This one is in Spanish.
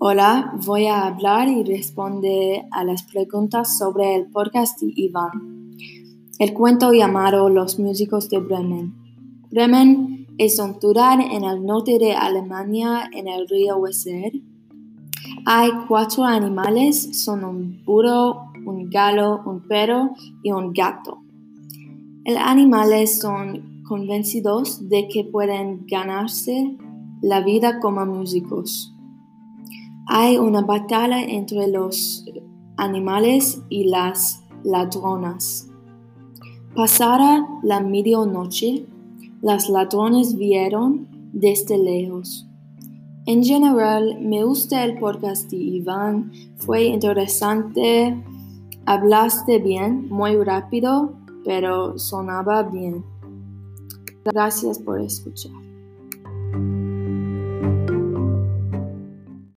Hola, voy a hablar y responder a las preguntas sobre el podcast de Iván. El cuento llamado Los músicos de Bremen. Bremen es un ciudad en el norte de Alemania en el río Weser. Hay cuatro animales, son un burro, un galo, un perro y un gato. Los animales son convencidos de que pueden ganarse la vida como músicos. Hay una batalla entre los animales y las ladronas. Pasada la medianoche, las ladrones vieron desde lejos. En general, me gusta el podcast de Iván, fue interesante, hablaste bien, muy rápido, pero sonaba bien. Gracias por escuchar.